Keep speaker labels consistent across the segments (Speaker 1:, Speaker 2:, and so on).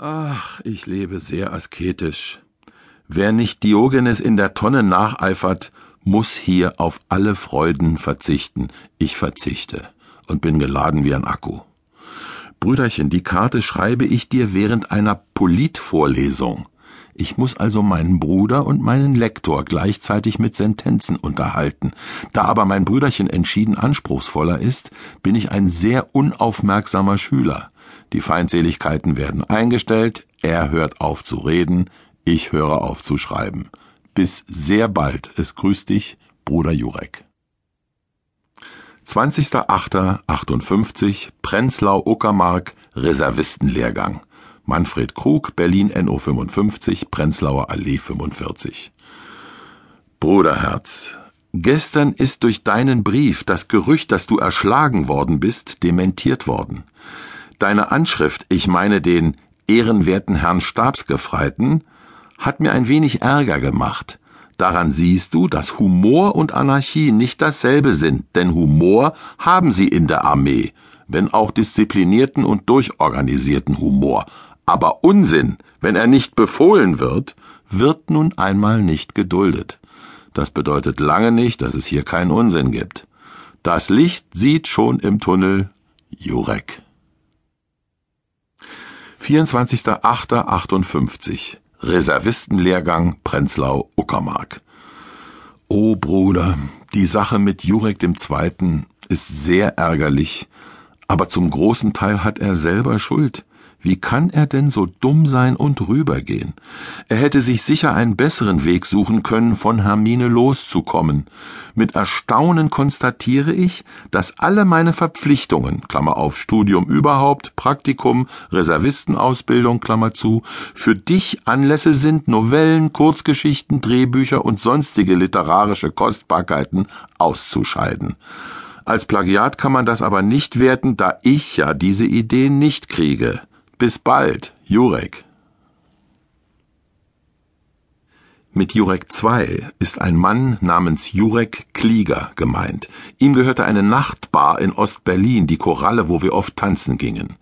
Speaker 1: Ach, ich lebe sehr asketisch. Wer nicht Diogenes in der Tonne nacheifert, muss hier auf alle Freuden verzichten. Ich verzichte und bin geladen wie ein Akku. Brüderchen, die Karte schreibe ich dir während einer Politvorlesung. Ich muss also meinen Bruder und meinen Lektor gleichzeitig mit Sentenzen unterhalten. Da aber mein Brüderchen entschieden anspruchsvoller ist, bin ich ein sehr unaufmerksamer Schüler. Die Feindseligkeiten werden eingestellt, er hört auf zu reden, ich höre auf zu schreiben. Bis sehr bald. Es grüßt dich, Bruder Jurek. 20.08.58 Prenzlau Uckermark Reservistenlehrgang. Manfred Krug, Berlin NO 55, Prenzlauer Allee 45. Bruderherz, gestern ist durch deinen Brief das Gerücht, dass du erschlagen worden bist, dementiert worden. Deine Anschrift, ich meine den ehrenwerten Herrn Stabsgefreiten, hat mir ein wenig Ärger gemacht. Daran siehst du, dass Humor und Anarchie nicht dasselbe sind, denn Humor haben sie in der Armee, wenn auch disziplinierten und durchorganisierten Humor. Aber Unsinn, wenn er nicht befohlen wird, wird nun einmal nicht geduldet. Das bedeutet lange nicht, dass es hier keinen Unsinn gibt. Das Licht sieht schon im Tunnel Jurek. 24.08.58 Reservistenlehrgang Prenzlau Uckermark. O Bruder, die Sache mit Jurek Zweiten ist sehr ärgerlich, aber zum großen Teil hat er selber Schuld. Wie kann er denn so dumm sein und rübergehen? Er hätte sich sicher einen besseren Weg suchen können, von Hermine loszukommen. Mit Erstaunen konstatiere ich, dass alle meine Verpflichtungen, Klammer auf Studium überhaupt, Praktikum, Reservistenausbildung, Klammer zu, für dich Anlässe sind, Novellen, Kurzgeschichten, Drehbücher und sonstige literarische Kostbarkeiten auszuscheiden. Als Plagiat kann man das aber nicht werten, da ich ja diese Idee nicht kriege. Bis bald, Jurek. Mit Jurek II ist ein Mann namens Jurek Klieger gemeint. Ihm gehörte eine Nachtbar in Ostberlin, die Koralle, wo wir oft tanzen gingen.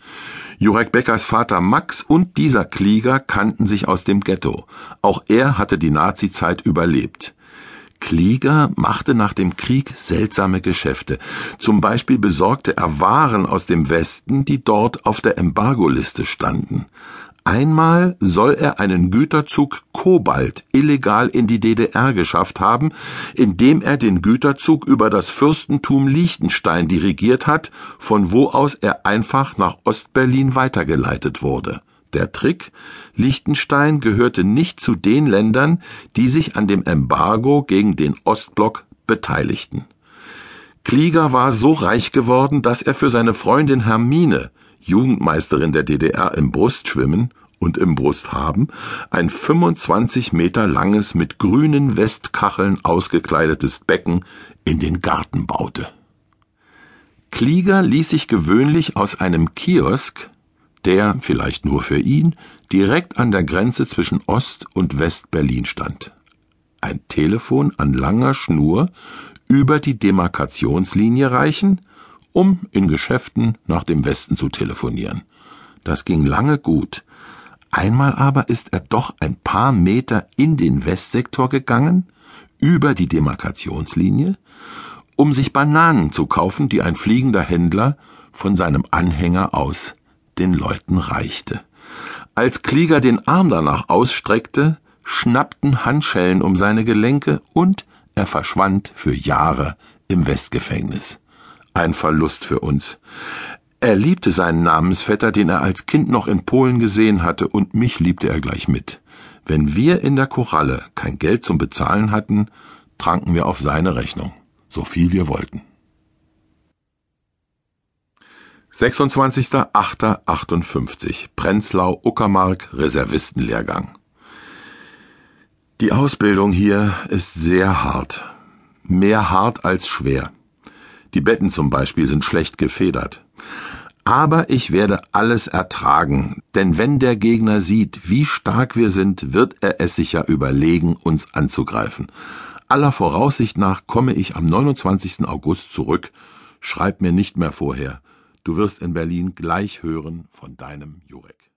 Speaker 1: Jurek Beckers Vater Max und dieser Klieger kannten sich aus dem Ghetto. Auch er hatte die Nazizeit überlebt. Klieger machte nach dem Krieg seltsame Geschäfte. Zum Beispiel besorgte er Waren aus dem Westen, die dort auf der Embargoliste standen. Einmal soll er einen Güterzug Kobalt illegal in die DDR geschafft haben, indem er den Güterzug über das Fürstentum Liechtenstein dirigiert hat, von wo aus er einfach nach Ostberlin weitergeleitet wurde. Der Trick? Liechtenstein gehörte nicht zu den Ländern, die sich an dem Embargo gegen den Ostblock beteiligten. Klieger war so reich geworden, dass er für seine Freundin Hermine, Jugendmeisterin der DDR im Brustschwimmen und im Brusthaben, ein 25 Meter langes, mit grünen Westkacheln ausgekleidetes Becken in den Garten baute. Klieger ließ sich gewöhnlich aus einem Kiosk der, vielleicht nur für ihn, direkt an der Grenze zwischen Ost- und West-Berlin stand. Ein Telefon an langer Schnur über die Demarkationslinie reichen, um in Geschäften nach dem Westen zu telefonieren. Das ging lange gut. Einmal aber ist er doch ein paar Meter in den Westsektor gegangen, über die Demarkationslinie, um sich Bananen zu kaufen, die ein fliegender Händler von seinem Anhänger aus den Leuten reichte. Als Klieger den Arm danach ausstreckte, schnappten Handschellen um seine Gelenke und er verschwand für Jahre im Westgefängnis. Ein Verlust für uns. Er liebte seinen Namensvetter, den er als Kind noch in Polen gesehen hatte, und mich liebte er gleich mit. Wenn wir in der Koralle kein Geld zum Bezahlen hatten, tranken wir auf seine Rechnung, so viel wir wollten. 26.08.58 Prenzlau Uckermark Reservistenlehrgang. Die Ausbildung hier ist sehr hart. Mehr hart als schwer. Die Betten zum Beispiel sind schlecht gefedert. Aber ich werde alles ertragen, denn wenn der Gegner sieht, wie stark wir sind, wird er es sich ja überlegen, uns anzugreifen. Aller Voraussicht nach komme ich am 29. August zurück. Schreib mir nicht mehr vorher. Du wirst in Berlin gleich hören von deinem Jurek.